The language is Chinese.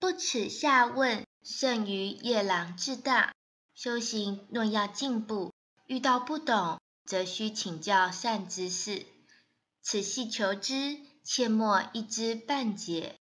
不耻下问，胜于夜郎自大。修行若要进步，遇到不懂，则需请教善知识。此系求知，切莫一知半解。